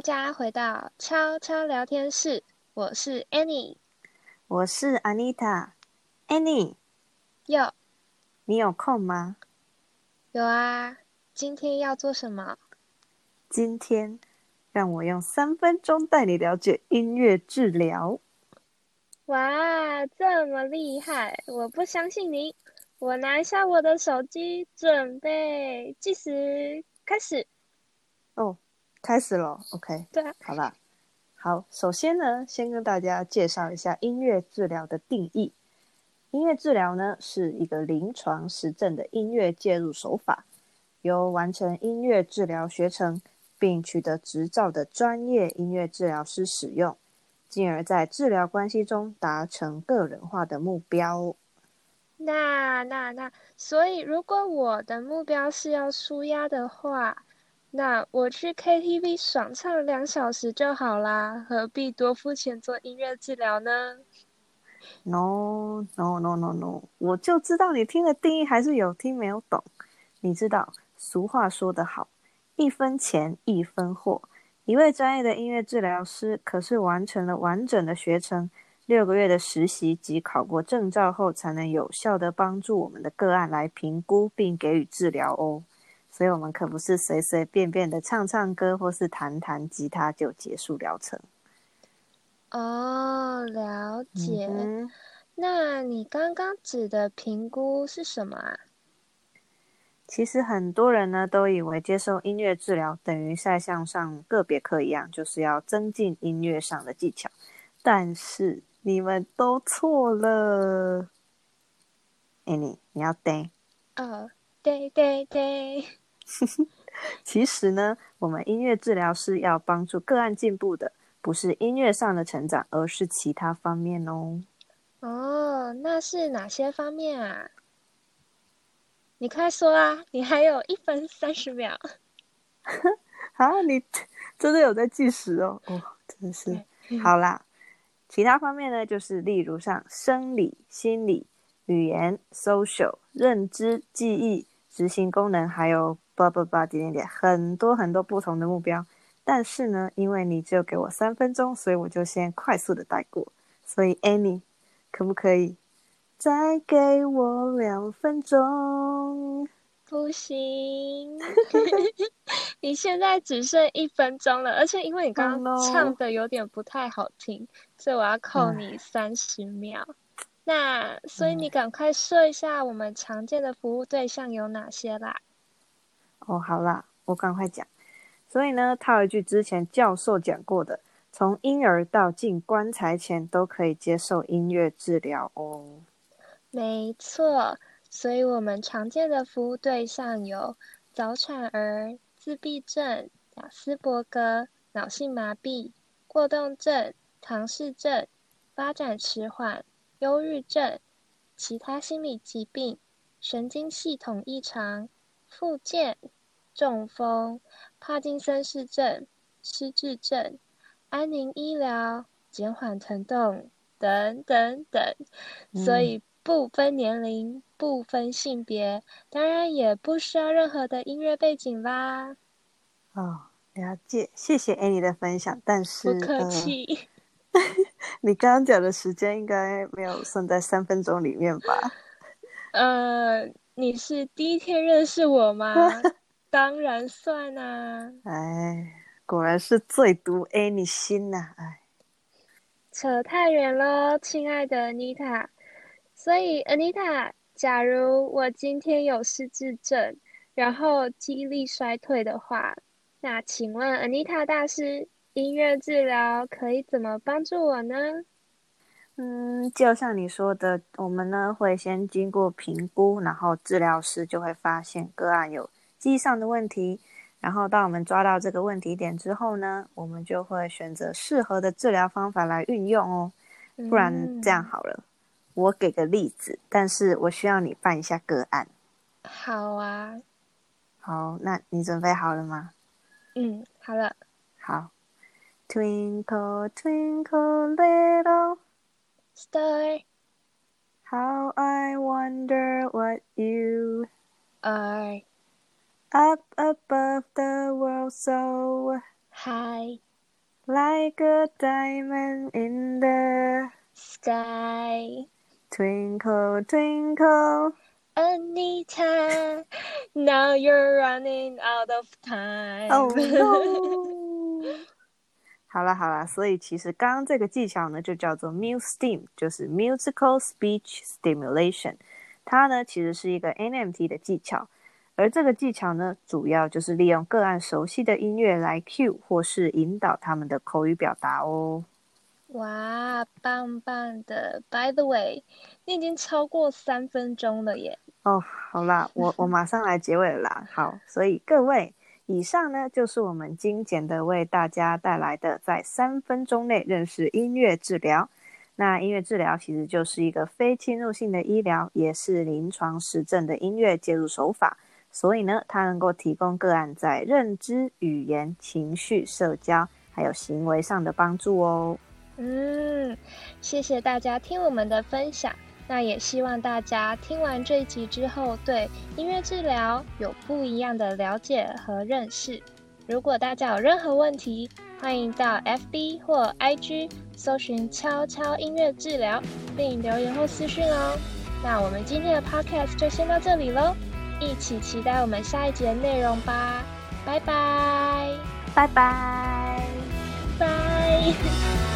家回到悄悄聊天室，我是 Annie，我是 Anita。Annie，有，你有空吗？有啊，今天要做什么？今天让我用三分钟带你了解音乐治疗。哇，这么厉害！我不相信你。我拿一下我的手机，准备计时开始。哦，开始了。OK，对啊，好吧。好，首先呢，先跟大家介绍一下音乐治疗的定义。音乐治疗呢，是一个临床实证的音乐介入手法，由完成音乐治疗学程并取得执照的专业音乐治疗师使用，进而在治疗关系中达成个人化的目标。那那那，所以如果我的目标是要舒压的话，那我去 KTV 爽唱两小时就好啦，何必多付钱做音乐治疗呢？No no no no no，我就知道你听的定义还是有听没有懂。你知道俗话说得好，一分钱一分货。一位专业的音乐治疗师可是完成了完整的学程。六个月的实习及考过证照后，才能有效地帮助我们的个案来评估并给予治疗哦。所以，我们可不是随随便便的唱唱歌或是弹弹吉他就结束疗程。哦，了解。嗯、那你刚刚指的评估是什么啊？其实很多人呢都以为接受音乐治疗等于在像上个别课一样，就是要增进音乐上的技巧，但是。你们都错了，Annie，你要对。哦，对对对。其实呢，我们音乐治疗是要帮助个案进步的，不是音乐上的成长，而是其他方面哦。哦，那是哪些方面啊？你快说啊！你还有一分三十秒。啊，你真的有在计时哦？哦，真的是。好啦。其他方面呢，就是例如像生理、心理、语言、social、认知、记忆、执行功能，还有叭叭叭点点点，很多很多不同的目标。但是呢，因为你只有给我三分钟，所以我就先快速的带过。所以，Annie，可不可以再给我两分钟？不行，你现在只剩一分钟了，而且因为你刚刚唱的有点不太好听，oh. 所以我要扣你三十秒。那所以你赶快说一下我们常见的服务对象有哪些啦？哦好啦，我赶快讲。所以呢，套一句之前教授讲过的，从婴儿到进棺材前都可以接受音乐治疗哦。没错。所以我们常见的服务对象有早产儿、自闭症、亚斯伯格、脑性麻痹、过动症、唐氏症、发展迟缓、忧郁症、其他心理疾病、神经系统异常、复健、中风、帕金森氏症、失智症、安宁医疗、减缓疼痛等等等。所以不分年龄。不分性别，当然也不需要任何的音乐背景啦。哦，了解，谢谢 Annie 的分享。但是不客气。呃、你刚刚讲的时间应该没有算在三分钟里面吧？呃，你是第一天认识我吗？当然算啊。哎，果然是最毒 Annie 心呐、啊！哎，扯太远了，亲爱的 Anita。所以 Anita。假如我今天有失智症，然后记忆力衰退的话，那请问 Anita 大师，音乐治疗可以怎么帮助我呢？嗯，就像你说的，我们呢会先经过评估，然后治疗师就会发现个案有记忆上的问题，然后当我们抓到这个问题点之后呢，我们就会选择适合的治疗方法来运用哦。不然这样好了。嗯我给个例子，但是我需要你办一下个案。好啊。好，那你准备好了吗？嗯，好了。好。Twinkle, twinkle, little star, how I wonder what you are up above the world so high. Like a diamond in the sky. Twinkle, twinkle. Anita, now you're running out of time. Oh no! 好了好了，所以其实刚刚这个技巧呢，就叫做 MuSTEAM，就是 Musical Speech Stimulation。它呢，其实是一个 NMT 的技巧，而这个技巧呢，主要就是利用个案熟悉的音乐来 cue 或是引导他们的口语表达哦。哇，棒棒的！By the way，你已经超过三分钟了耶。哦，好啦，我我马上来结尾了啦。好，所以各位，以上呢就是我们精简的为大家带来的，在三分钟内认识音乐治疗。那音乐治疗其实就是一个非侵入性的医疗，也是临床实证的音乐介入手法。所以呢，它能够提供个案在认知、语言、情绪、社交还有行为上的帮助哦。嗯，谢谢大家听我们的分享。那也希望大家听完这一集之后，对音乐治疗有不一样的了解和认识。如果大家有任何问题，欢迎到 FB 或 IG 搜寻“悄悄音乐治疗”，并留言或私讯哦。那我们今天的 Podcast 就先到这里喽，一起期待我们下一集的内容吧。拜拜，拜拜，拜。